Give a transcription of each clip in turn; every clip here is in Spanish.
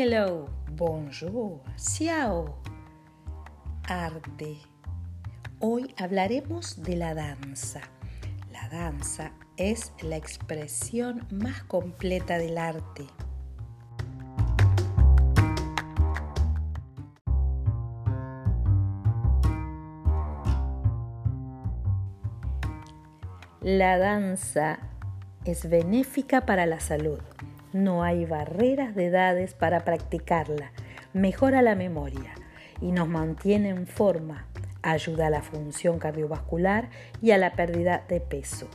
Hello, bonjour, ciao, arte. Hoy hablaremos de la danza. La danza es la expresión más completa del arte. La danza es benéfica para la salud. No hay barreras de edades para practicarla. Mejora la memoria y nos mantiene en forma. Ayuda a la función cardiovascular y a la pérdida de peso.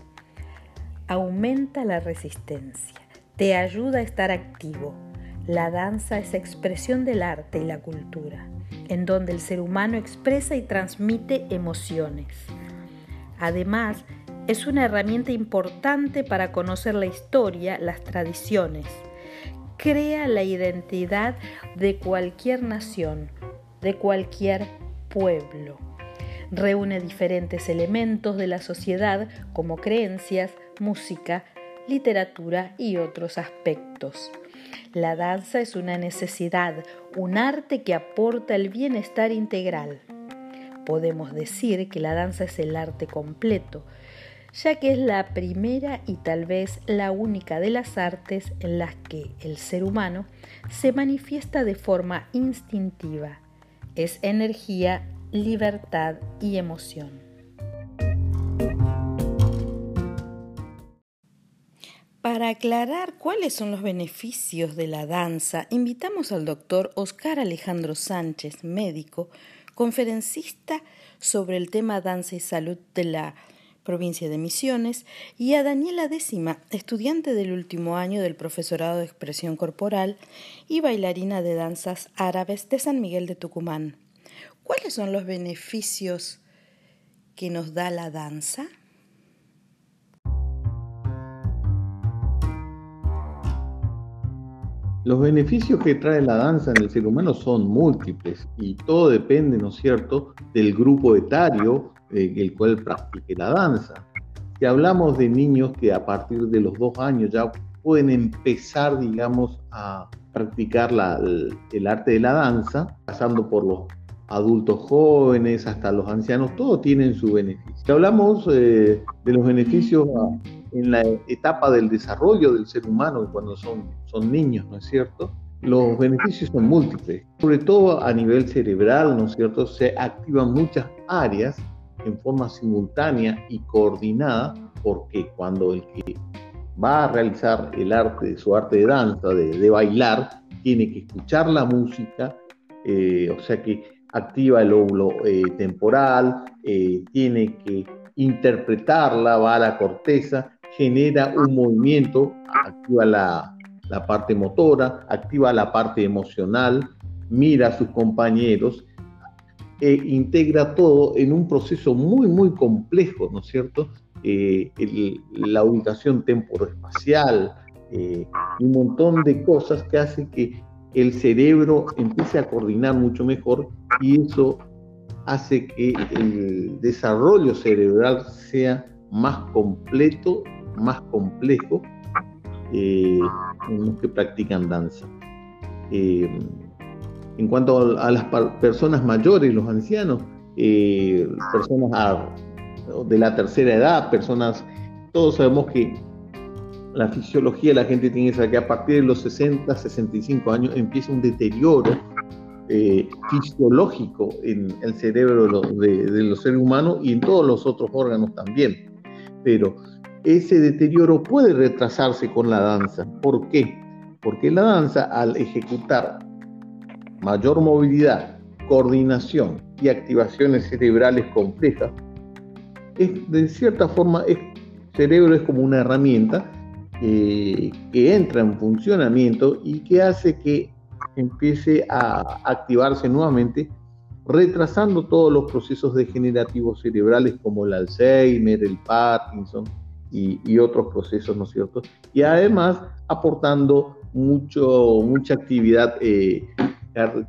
Aumenta la resistencia. Te ayuda a estar activo. La danza es expresión del arte y la cultura, en donde el ser humano expresa y transmite emociones. Además, es una herramienta importante para conocer la historia, las tradiciones. Crea la identidad de cualquier nación, de cualquier pueblo. Reúne diferentes elementos de la sociedad como creencias, música, literatura y otros aspectos. La danza es una necesidad, un arte que aporta el bienestar integral. Podemos decir que la danza es el arte completo, ya que es la primera y tal vez la única de las artes en las que el ser humano se manifiesta de forma instintiva. Es energía, libertad y emoción. Para aclarar cuáles son los beneficios de la danza, invitamos al doctor Oscar Alejandro Sánchez, médico, conferencista sobre el tema danza y salud de la provincia de Misiones, y a Daniela Décima, estudiante del último año del profesorado de expresión corporal y bailarina de danzas árabes de San Miguel de Tucumán. ¿Cuáles son los beneficios que nos da la danza? Los beneficios que trae la danza en el ser humano son múltiples y todo depende, ¿no es cierto?, del grupo etario eh, el cual practique la danza. Si hablamos de niños que a partir de los dos años ya pueden empezar, digamos, a practicar el, arte de la danza, pasando por los adultos jóvenes hasta los ancianos, todos tienen su beneficio. Si hablamos eh, de los beneficios en la etapa del desarrollo del ser humano, cuando son, son niños, ¿no es cierto? Los beneficios son múltiples, sobre todo a nivel cerebral, ¿no es cierto? Se activan muchas áreas en forma simultánea y coordinada, porque cuando el que va a realizar el arte, su arte de danza, de, bailar, tiene que escuchar la música, eh, o sea que activa el óvulo eh, temporal, eh, tiene que interpretarla, va a la corteza, genera un movimiento, activa la, la parte motora, activa la parte emocional, mira a sus compañeros e integra todo en un proceso muy, muy complejo, ¿no es cierto? Eh, la ubicación temporoespacial, eh, un montón de cosas que hacen que el cerebro empiece a coordinar mucho mejor y eso hace que el desarrollo cerebral sea más completo, más complejo eh, en los que practican danza. En cuanto a las personas mayores, los ancianos, eh, personas de la tercera edad, personas, todos sabemos que la fisiología la gente tiene que a partir de los 60, 65 años empieza un deterioro eh, fisiológico en el cerebro de los seres humanos y en todos los otros órganos también. Pero ese deterioro puede retrasarse con la danza. ¿Por qué? Porque la danza, al ejecutar mayor movilidad, coordinación y activaciones cerebrales complejas, de cierta forma el cerebro es como una herramienta que entra en funcionamiento y que hace que empiece a activarse nuevamente, retrasando todos los procesos degenerativos cerebrales como el Alzheimer, el Parkinson y, otros procesos, ¿no es cierto? Y además aportando mucho, mucha actividad eh,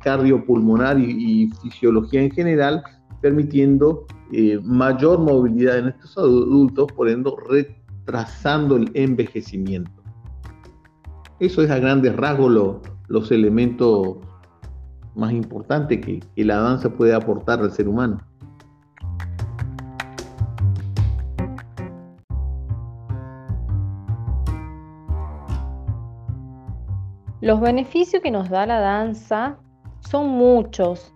cardiopulmonar y, y fisiología en general, permitiendo eh, mayor movilidad en estos adultos, por ende retrasando el envejecimiento. Eso es a grandes rasgos lo, los elementos más importantes que la danza puede aportar al ser humano. Los beneficios que nos da la danza son muchos.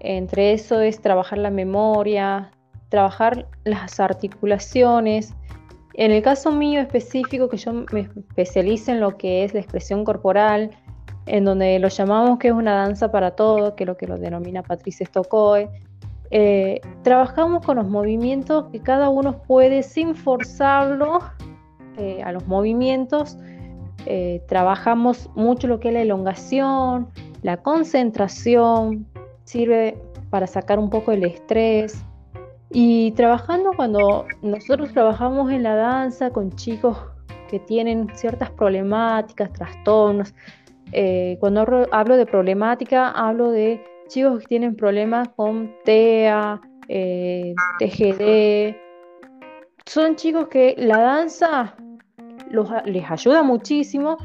Entre eso es trabajar la memoria, trabajar las articulaciones. En el caso mío específico, que yo me especializo en lo que es la expresión corporal, en donde lo llamamos que es una danza para todo, que es lo que lo denomina Patricia Stokoe, eh, trabajamos con los movimientos que cada uno puede sin forzarlo eh, a los movimientos. Eh, trabajamos mucho lo que es la elongación, la concentración, sirve para sacar un poco el estrés. Y trabajando cuando nosotros trabajamos en la danza con chicos que tienen ciertas problemáticas, trastornos, eh, cuando hablo de problemática, hablo de chicos que tienen problemas con TEA, eh, TGD. Son chicos que la danza les ayuda muchísimo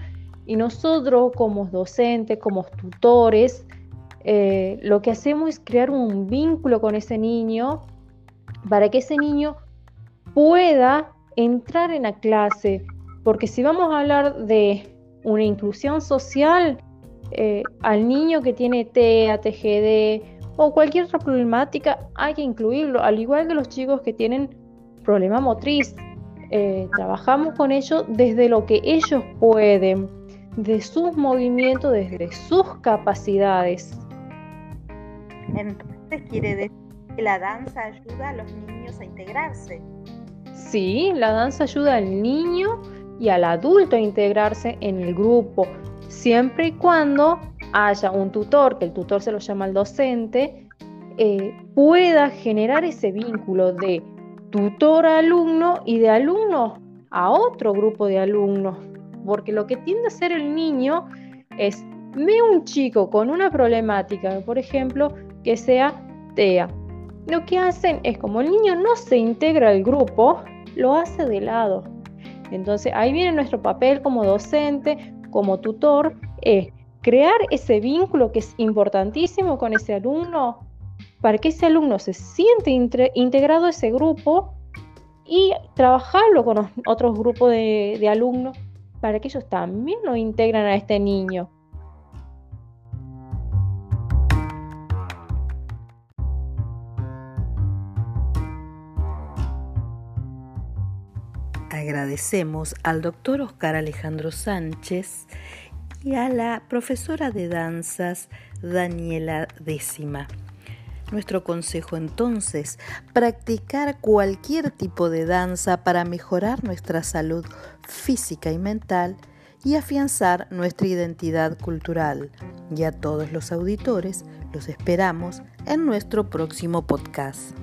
y nosotros como docentes, como tutores, eh, lo que hacemos es crear un vínculo con ese niño para que ese niño pueda entrar en la clase. Porque si vamos a hablar de una inclusión social, eh, al niño que tiene TEA, TGD o cualquier otra problemática, hay que incluirlo, al igual que los chicos que tienen problema motriz. Eh, trabajamos con ellos desde lo que ellos pueden, de sus movimientos, desde sus capacidades. Entonces quiere decir que la danza ayuda a los niños a integrarse. Sí, la danza ayuda al niño y al adulto a integrarse en el grupo, siempre y cuando haya un tutor, que el tutor se lo llama el docente, eh, pueda generar ese vínculo de tutor a alumno y de alumno a otro grupo de alumnos. Porque lo que tiende a hacer el niño es, ve un chico con una problemática, por ejemplo, que sea TEA. Lo que hacen es como el niño no se integra al grupo, lo hace de lado. Entonces ahí viene nuestro papel como docente, como tutor, es crear ese vínculo que es importantísimo con ese alumno para que ese alumno se siente integrado a ese grupo y trabajarlo con otros grupos de, de alumnos para que ellos también lo integren a este niño. Agradecemos al doctor Oscar Alejandro Sánchez y a la profesora de danzas Daniela Décima. Nuestro consejo entonces, practicar cualquier tipo de danza para mejorar nuestra salud física y mental y afianzar nuestra identidad cultural. Y a todos los auditores los esperamos en nuestro próximo podcast.